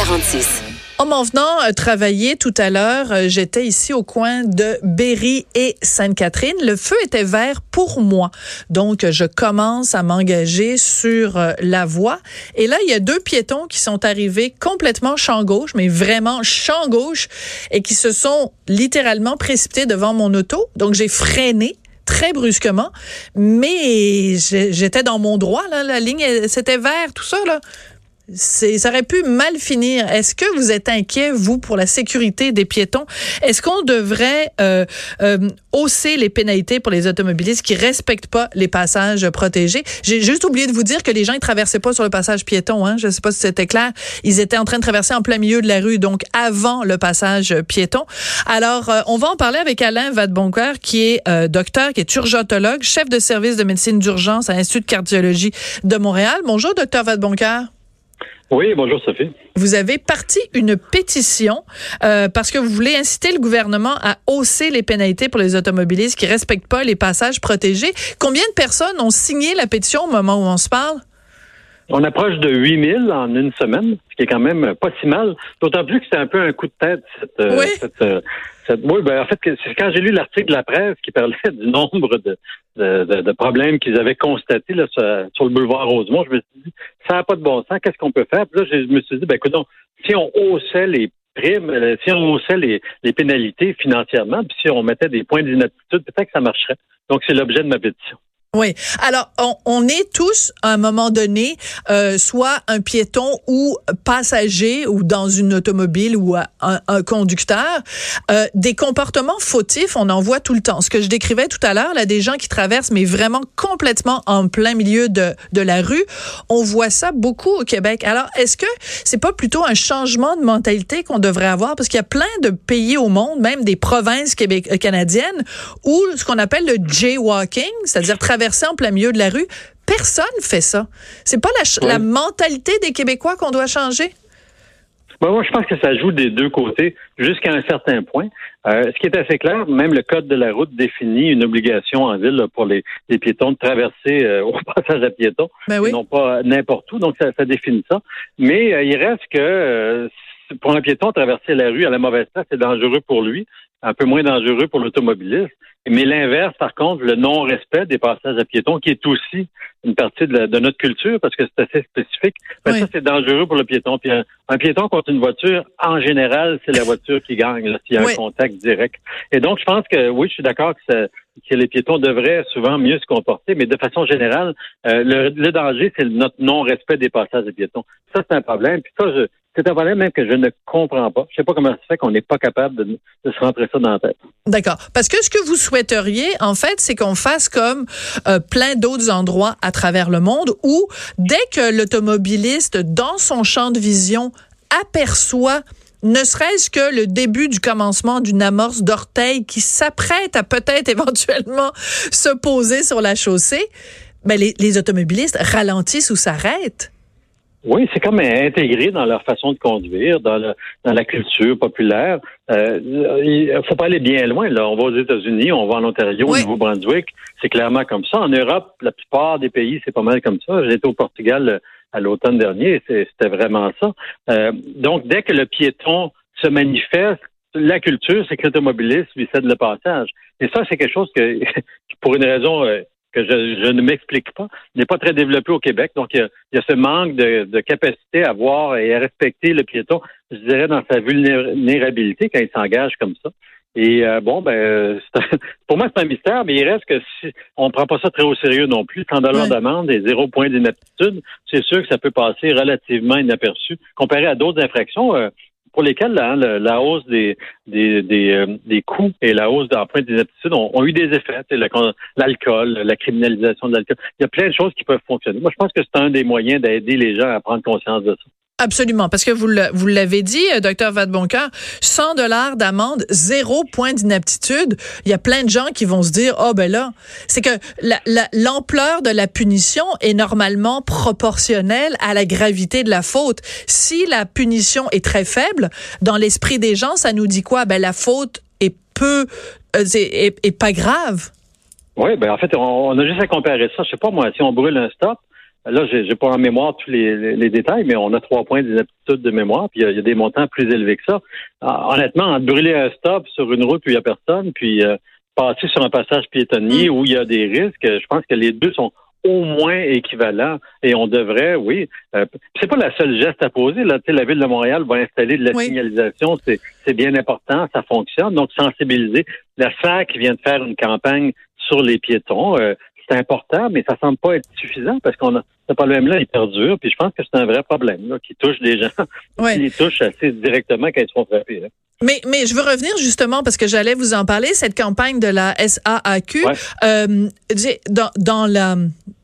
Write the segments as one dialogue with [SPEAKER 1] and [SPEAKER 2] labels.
[SPEAKER 1] 46.
[SPEAKER 2] En m'en venant euh, travailler tout à l'heure, euh, j'étais ici au coin de Berry et Sainte-Catherine. Le feu était vert pour moi. Donc, je commence à m'engager sur euh, la voie. Et là, il y a deux piétons qui sont arrivés complètement champ gauche, mais vraiment champ gauche, et qui se sont littéralement précipités devant mon auto. Donc, j'ai freiné très brusquement, mais j'étais dans mon droit, la ligne, c'était vert, tout ça, ça aurait pu mal finir. Est-ce que vous êtes inquiet, vous, pour la sécurité des piétons? Est-ce qu'on devrait euh, euh, hausser les pénalités pour les automobilistes qui respectent pas les passages protégés? J'ai juste oublié de vous dire que les gens ne traversaient pas sur le passage piéton. Hein? Je ne sais pas si c'était clair. Ils étaient en train de traverser en plein milieu de la rue, donc avant le passage piéton. Alors, euh, on va en parler avec Alain Vadeboncoeur, qui est euh, docteur, qui est urgentologue, chef de service de médecine d'urgence à l'Institut de cardiologie de Montréal. Bonjour, docteur Vadeboncoeur.
[SPEAKER 3] Oui, bonjour Sophie.
[SPEAKER 2] Vous avez parti une pétition euh, parce que vous voulez inciter le gouvernement à hausser les pénalités pour les automobilistes qui respectent pas les passages protégés. Combien de personnes ont signé la pétition au moment où on se parle?
[SPEAKER 3] On approche de 8000 en une semaine, ce qui est quand même pas si mal. D'autant plus que c'est un peu un coup de tête, cette, euh,
[SPEAKER 2] oui.
[SPEAKER 3] cette, euh, cette oui, ben, en fait, c'est quand j'ai lu l'article de la presse qui parlait du nombre de, de, de problèmes qu'ils avaient constatés là, sur, le boulevard Rosemont, je me suis dit, ça n'a pas de bon sens, qu'est-ce qu'on peut faire? Puis là, je me suis dit, ben écoute, si on haussait les primes, euh, si on haussait les, les pénalités financièrement, puis si on mettait des points d'inaptitude, peut-être que ça marcherait. Donc, c'est l'objet de ma pétition.
[SPEAKER 2] Oui. Alors, on, on, est tous, à un moment donné, euh, soit un piéton ou passager ou dans une automobile ou un, un conducteur. Euh, des comportements fautifs, on en voit tout le temps. Ce que je décrivais tout à l'heure, là, des gens qui traversent, mais vraiment complètement en plein milieu de, de la rue, on voit ça beaucoup au Québec. Alors, est-ce que c'est pas plutôt un changement de mentalité qu'on devrait avoir? Parce qu'il y a plein de pays au monde, même des provinces euh, canadiennes, où ce qu'on appelle le jaywalking, c'est-à-dire en plein milieu de la rue. Personne fait ça. C'est pas la, la mentalité des Québécois qu'on doit changer?
[SPEAKER 3] Ben, moi, je pense que ça joue des deux côtés jusqu'à un certain point. Euh, ce qui est assez clair, même le code de la route définit une obligation en ville pour les, les piétons de traverser euh, au passage à piétons,
[SPEAKER 2] ben oui.
[SPEAKER 3] non pas n'importe où. Donc, ça, ça, définit ça. Mais euh, il reste que pour un piéton traverser la rue à la mauvaise place, c'est dangereux pour lui, un peu moins dangereux pour l'automobiliste. Mais l'inverse, par contre, le non-respect des passages à piétons, qui est aussi une partie de, la, de notre culture, parce que c'est assez spécifique, ben oui. ça, c'est dangereux pour le piéton. Puis un, un, piéton contre une voiture, en général, c'est la voiture qui gagne, s'il y a oui. un contact direct. Et donc, je pense que, oui, je suis d'accord que, ça, que les piétons devraient souvent mieux se comporter, mais de façon générale, euh, le, le, danger, c'est notre non-respect des passages à piétons. Ça, c'est un problème. Puis ça, je, c'est un problème même que je ne comprends pas. Je sais pas comment ça fait qu'on n'est pas capable de, se rentrer ça dans la tête.
[SPEAKER 2] D'accord. Parce que ce que vous souhaiteriez, en fait, c'est qu'on fasse comme euh, plein d'autres endroits à travers le monde où, dès que l'automobiliste, dans son champ de vision, aperçoit ne serait-ce que le début du commencement d'une amorce d'orteil qui s'apprête à peut-être éventuellement se poser sur la chaussée, ben les automobilistes ralentissent ou s'arrêtent.
[SPEAKER 3] Oui, c'est comme intégré dans leur façon de conduire, dans, le, dans la culture populaire. Euh, il faut pas aller bien loin. Là, on va aux États-Unis, on va en Ontario, oui. au Nouveau-Brunswick. C'est clairement comme ça. En Europe, la plupart des pays, c'est pas mal comme ça. J'étais au Portugal euh, à l'automne dernier, c'était vraiment ça. Euh, donc, dès que le piéton se manifeste, la culture, c'est que l'automobiliste lui cède le passage. Et ça, c'est quelque chose que, pour une raison euh, que je, je ne m'explique pas, n'est pas très développé au Québec. Donc, il y a, il y a ce manque de, de, capacité à voir et à respecter le piéton, je dirais, dans sa vulnérabilité quand il s'engage comme ça. Et euh, bon, ben, pour moi, c'est un mystère, mais il reste que si on ne prend pas ça très au sérieux non plus, 100 dollars ouais. d'amende et zéro point d'inaptitude, c'est sûr que ça peut passer relativement inaperçu comparé à d'autres infractions. Euh, pour lesquels hein, la, la, hausse des, des, des, euh, des coûts et la hausse d'empreintes d'inaptitude ont, ont, eu des effets. L'alcool, la criminalisation de l'alcool. Il y a plein de choses qui peuvent fonctionner. Moi, je pense que c'est un des moyens d'aider les gens à prendre conscience de ça.
[SPEAKER 2] Absolument, parce que vous l'avez dit, euh, docteur Vadeboncoeur, 100 dollars d'amende, zéro point d'inaptitude. Il y a plein de gens qui vont se dire, oh ben là, c'est que l'ampleur de la punition est normalement proportionnelle à la gravité de la faute. Si la punition est très faible, dans l'esprit des gens, ça nous dit quoi? Ben la faute est peu, euh, est, pas grave.
[SPEAKER 3] Oui, ben en fait, on, a juste à comparer ça. Je sais pas moi, si on brûle un stop, Là, j'ai pas en mémoire tous les, détails, mais on a trois points d'inaptitude de mémoire, puis il y, a des montants plus élevés que ça. Ah, honnêtement, brûler un stop sur une route où il n'y a personne, puis euh, passer sur un passage piétonnier mm. où il y a des risques, je pense que les deux sont au moins équivalents et on devrait, oui. Euh, c'est pas la seule geste à poser. Là, la ville de Montréal va installer de la signalisation, c'est bien important, ça fonctionne. Donc sensibiliser. La SAC vient de faire une campagne sur les piétons. Euh, c'est important, mais ça semble pas être suffisant parce qu'on a ce problème-là, il perdure. Puis je pense que c'est un vrai problème là, qui touche des gens, qui les touche assez directement quand ils sont frappés.
[SPEAKER 2] Mais, mais je veux revenir justement parce que j'allais vous en parler, cette campagne de la SAAQ. Euh, dans, dans la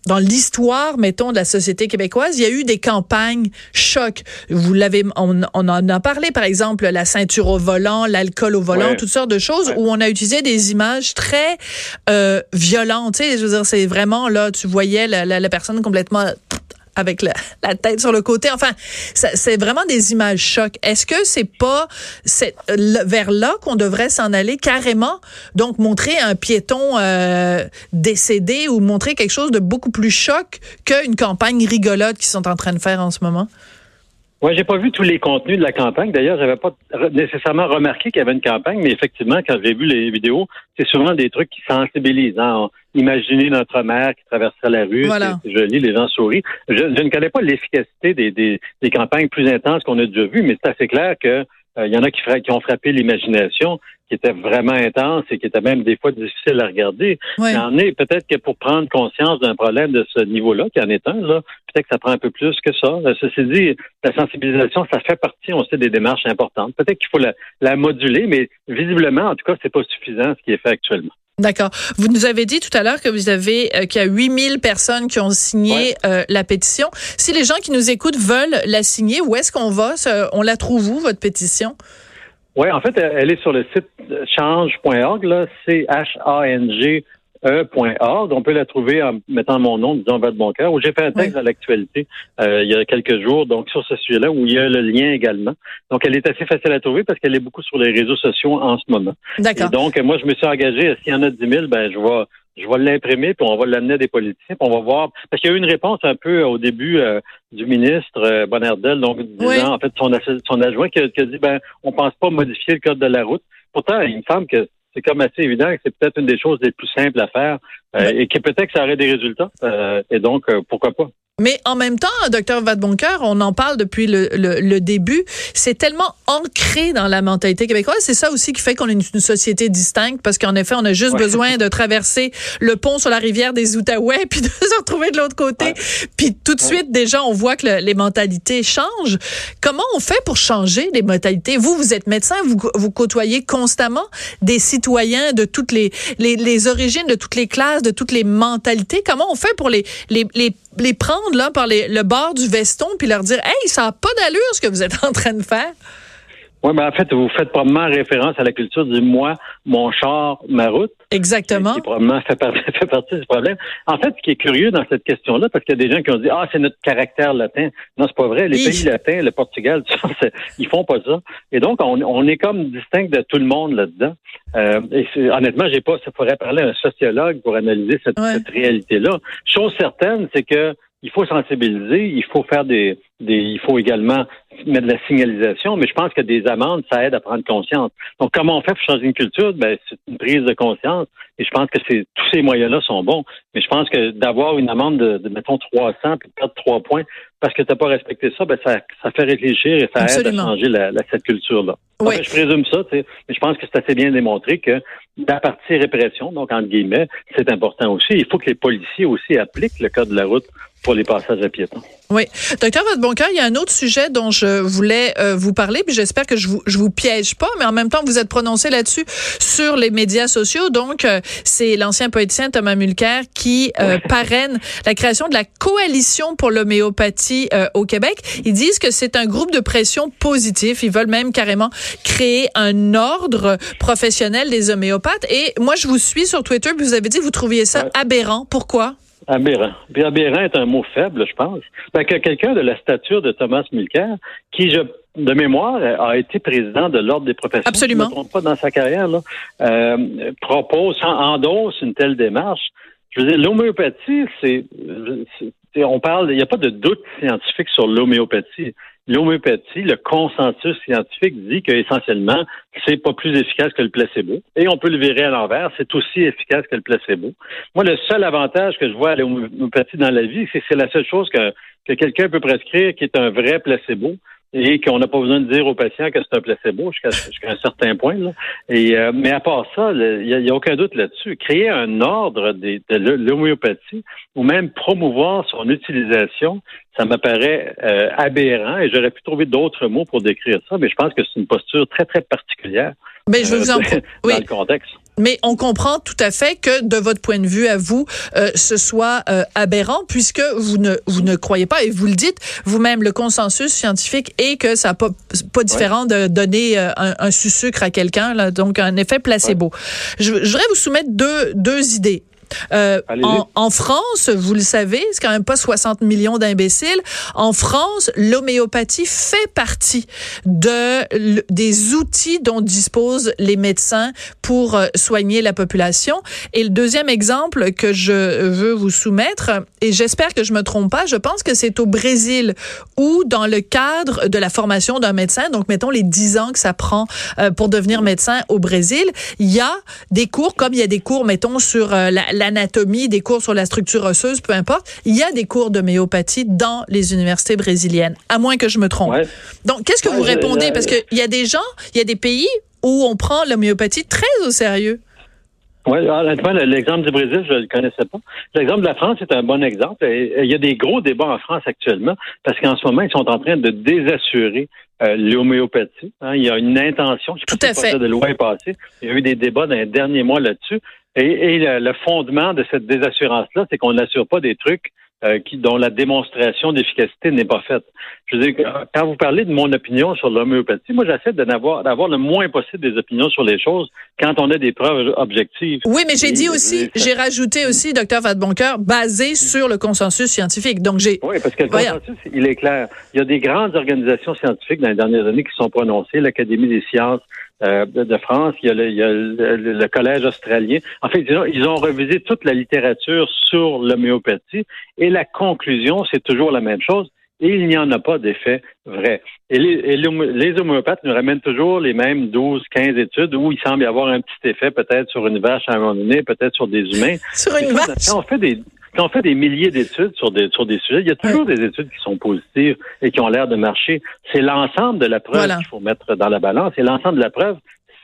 [SPEAKER 2] dans l'histoire, mettons, de la société québécoise, il y a eu des campagnes choc. Vous l'avez, on, on, en a parlé, par exemple, la ceinture au volant, l'alcool au volant, toutes sortes de choses où on a utilisé des images très euh, violentes. Tu sais, je veux dire, c'est vraiment là, tu voyais la, la, la personne complètement avec la, tête sur le côté. Enfin, c'est vraiment des images chocs. Est-ce que c'est pas vers là qu'on devrait s'en aller carrément? Donc, montrer un piéton euh, décédé ou montrer quelque chose de beaucoup plus choc qu'une campagne rigolote qu'ils sont en train de faire en ce moment?
[SPEAKER 3] Moi, j'ai pas vu tous les contenus de la campagne. D'ailleurs, j'avais pas nécessairement remarqué qu'il y avait une campagne, mais effectivement, quand j'ai vu les vidéos, c'est souvent des trucs qui sensibilisent. Hein. Imaginez notre mère qui traversait la rue, c'est joli, les gens sourient. Je, ne connais pas l'efficacité des, des, des, campagnes plus intenses qu'on a déjà vues, mais c'est assez clair que euh, il y en a qui, qui ont frappé l'imagination, qui étaient vraiment intenses et qui étaient même des fois difficiles à regarder. Il y en est peut-être que pour prendre conscience d'un problème de ce niveau-là, qui en est un, là, peut-être que ça prend un peu plus que ça. Euh, ceci dit, la sensibilisation, ça fait partie, on sait, des démarches importantes. Peut-être qu'il faut la, la moduler, mais visiblement, en tout cas, c'est pas suffisant ce qui est fait actuellement.
[SPEAKER 2] D'accord. Vous nous avez dit tout à l'heure que vous avez euh, qu'il y a 8000 personnes qui ont signé euh, la pétition. Si les gens qui nous écoutent veulent la signer, où est-ce qu'on va? On la trouve où votre pétition?
[SPEAKER 3] Oui, en fait, elle est sur le site change.org là, C H A N G E.org. On peut la trouver en mettant mon nom, disons votre bon cœur, où j'ai fait un texte à l'actualité euh, il y a quelques jours, donc sur ce sujet-là, où il y a le lien également. Donc, elle est assez facile à trouver parce qu'elle est beaucoup sur les réseaux sociaux en ce moment. D'accord. Donc, moi, je me suis engagé, s'il y en a 10 000, ben, je vais je vais l'imprimer, puis on va l'amener à des politiciens, puis on va voir. Parce qu'il y a eu une réponse un peu au début euh, du ministre euh, Bonardel, donc disant, en fait, son, son adjoint qui a, qui a, dit ben, on pense pas modifier le code de la route. Pourtant, il me semble que c'est comme assez évident que c'est peut-être une des choses les plus simples à faire euh, et que peut-être que ça aurait des résultats. Euh, et donc, euh, pourquoi pas?
[SPEAKER 2] Mais en même temps, docteur Vadeboncoeur, on en parle depuis le, le, début. C'est tellement ancré dans la mentalité québécoise. C'est ça aussi qui fait qu'on est une, société distincte, parce qu'en effet, on a juste besoin de traverser le pont sur la rivière des Outaouais, puis de se retrouver de l'autre côté. Puis tout de suite, déjà, on voit que les mentalités changent. Comment on fait pour changer les mentalités? Vous, vous êtes médecin, vous, vous côtoyez constamment des citoyens de toutes les, les, les origines, de toutes les classes, de toutes les mentalités. Comment on fait pour les, les, les les prendre là par le bord du veston puis leur dire Hey, ça n'a pas d'allure ce que vous êtes en train de faire?
[SPEAKER 3] Oui, mais en fait, vous faites probablement référence à la culture du moi, mon char, ma route.
[SPEAKER 2] Exactement.
[SPEAKER 3] Qui probablement fait, fait partie du problème. En fait, ce qui est curieux dans cette question-là, parce qu'il y a des gens qui ont dit Ah, c'est notre caractère latin. Non, c'est pas vrai. Les pays latins, le Portugal, ils font pas ça. Et donc, on, est comme distinct de tout le monde là-dedans. Euh, et honnêtement, j'ai pas, ça pourrait parler à un sociologue pour analyser cette, cette réalité-là. Chose certaine, c'est que il faut sensibiliser, il faut faire des, des, il faut également mettre de la signalisation, mais je pense que des amendes, ça aide à prendre conscience. Donc, comment on fait pour changer une culture? Ben, c'est une prise de conscience. Et je pense que c'est, tous ces moyens-là sont bons. Mais je pense que d'avoir une amende de, de, mettons, 300 puis de perdre 3 points parce que tu n'as pas respecté ça, ben, ça, ça fait réfléchir et ça aide à changer la, cette culture-là. Oui. je présume ça, mais je pense que c'est assez bien démontré que la partie répression, donc entre guillemets, c'est important aussi. Il faut que les policiers aussi appliquent le code de la route pour les passages à piétons.
[SPEAKER 2] Oui. Docteur Vadeboncoeur, il y a un autre sujet dont je voulais euh, vous parler, puis j'espère que je vous, je vous piège pas, mais en même temps, vous êtes prononcé là-dessus sur les médias sociaux. Donc, euh, c'est l'ancien politicien Thomas Mulcair qui euh, parraine la création de la coalition pour l'homéopathie au Québec. Ils disent que c'est un groupe de pression positif. Ils veulent même carrément créer un ordre professionnel des homéopathes. Et moi, je vous suis sur Twitter, puis vous avez dit que vous trouviez ça aberrant. Pourquoi?
[SPEAKER 3] Aberrant. Puis aberrant est un mot faible, je pense. Ben, que quelqu'un de la stature de Thomas Mulcair, qui, je, de mémoire, a été président de l'Ordre des professions,
[SPEAKER 2] Absolument.
[SPEAKER 3] je ne me trompe pas dans sa carrière, là, euh, propose, endosse une telle démarche. Je veux dire, l'homéopathie, c'est, on parle, il n'y a pas de doute scientifique sur l'homéopathie l'homéopathie, le consensus scientifique dit qu'essentiellement, c'est pas plus efficace que le placebo. Et on peut le virer à l'envers, c'est aussi efficace que le placebo. Moi, le seul avantage que je vois à l'homéopathie dans la vie, c'est que c'est la seule chose que, que quelqu'un peut prescrire qui est un vrai placebo et qu'on n'a pas besoin de dire aux patients que c'est un placebo jusqu'à un certain point. Là. Et, euh, mais à part ça, il n'y a, aucun doute là-dessus. Créer un ordre de, de l'homéopathie ou même promouvoir son utilisation, ça m'apparaît euh, aberrant et j'aurais pu trouver d'autres mots pour décrire ça, mais je pense que c'est une posture très, très particulière
[SPEAKER 2] mais je vous en...
[SPEAKER 3] Euh, oui. dans le contexte.
[SPEAKER 2] Mais on comprend tout à fait que de votre point de vue à vous, euh, ce soit euh, aberrant puisque vous ne vous ne croyez pas et vous le dites vous-même le consensus scientifique est que ça n'a pas pas différent de donner euh, un, un sucre à quelqu'un là donc un effet placebo. Je, je voudrais vous soumettre deux deux idées. Euh, en, France, vous le savez, c'est quand même pas 60 millions d'imbéciles. En France, l'homéopathie fait partie de des outils dont disposent les médecins pour euh, soigner la population. Et le deuxième exemple que je veux vous soumettre, et j'espère que je me trompe pas, je pense que c'est au Brésil où, dans le cadre de la formation d'un médecin, donc mettons les 10 ans que ça prend euh, pour devenir médecin au Brésil, il y a des cours, comme il y a des cours, mettons, sur la l'anatomie, des cours sur la structure osseuse, peu importe. Il y a des cours d'homéopathie dans les universités brésiliennes, à moins que je me trompe. Donc, qu'est-ce que vous répondez? Parce qu'il y a des gens, il y a des pays où on prend l'homéopathie très au sérieux.
[SPEAKER 3] Oui, honnêtement, l'exemple du Brésil, je ne le connaissais pas. L'exemple de la France est un bon exemple. Il y a des gros débats en France actuellement parce qu'en ce moment, ils sont en train de désassurer euh, l'homéopathie. Hein. il y a une intention, je
[SPEAKER 2] Tout à fait.
[SPEAKER 3] de loi est passée. Il y a eu des débats dans les derniers mois là-dessus. Et, le, fondement de cette désassurance-là, c'est qu'on n'assure pas des trucs euh, qui, dont la démonstration d'efficacité n'est pas faite. Je veux dire, quand vous parlez de mon opinion sur l'homéopathie, moi j'essaie d'avoir d'avoir le moins possible des opinions sur les choses quand on a des preuves objectives.
[SPEAKER 2] Oui, mais j'ai dit aussi, j'ai rajouté aussi, docteur Vadeboncoeur, basé sur le consensus scientifique. Donc j'ai.
[SPEAKER 3] Oui, parce que le consensus, il est clair. Il y a des grandes organisations scientifiques dans les dernières années qui sont prononcées, l'Académie des sciences, euh, de, France, il y a, le, Collège australien. En fait, ils ont revisé toute la littérature sur l'homéopathie et la conclusion, c'est toujours la même chose. Et il n'y en a pas d'effet vrai. Et les, les, homéopathes nous ramènent toujours les mêmes 12, 15 études où il semble y avoir un petit effet peut-être sur une vache à un moment donné, peut-être sur des humains.
[SPEAKER 2] sur une vache?
[SPEAKER 3] on fait des, quand on fait des milliers d'études sur des, sur des sujets, il y a toujours des études qui sont positives et qui ont l'air de marcher. C'est l'ensemble de la preuve qu'il faut mettre dans la balance. Et l'ensemble de la preuve,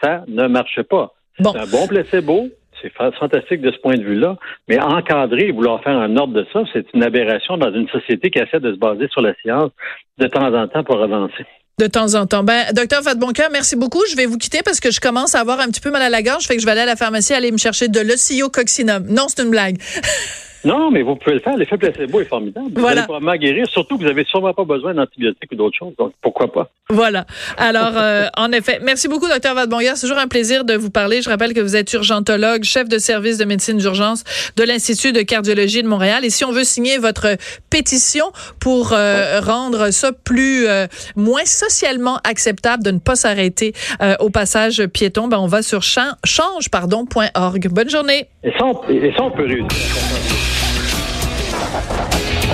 [SPEAKER 3] ça ne marche pas. C'est un bon placebo. C'est fantastique de ce point de vue-là. Mais encadrer et vouloir faire un ordre de ça, c'est une aberration dans une société qui essaie de se baser sur la science de temps en temps pour avancer.
[SPEAKER 2] De temps en temps. Ben, docteur Vadeboncoeur, merci beaucoup. Je vais vous quitter parce que je commence à avoir un petit peu mal à la gorge. Fait que je vais aller à la pharmacie aller me chercher de l'ocyococcinum. Non, c'est une blague.
[SPEAKER 3] Non, mais vous pouvez le faire. L'effet placebo est formidable. Vous allez probablement guérir, surtout que vous n'avez sûrement pas besoin d'antibiotiques ou d'autres choses. Donc, pourquoi pas?
[SPEAKER 2] Voilà. Alors, euh, en effet, merci beaucoup, docteur Vadebonguer. C'est toujours un plaisir de vous parler. Je rappelle que vous êtes urgentologue, chef de service de médecine d'urgence de l'Institut de cardiologie de Montréal. Et si on veut signer votre pétition pour euh, rendre ça plus, euh, moins socialement acceptable de ne pas s'arrêter au passage piéton, ben, on va sur change.org. Bonne journée.
[SPEAKER 3] Et ça, on, et ça, on peut réussir.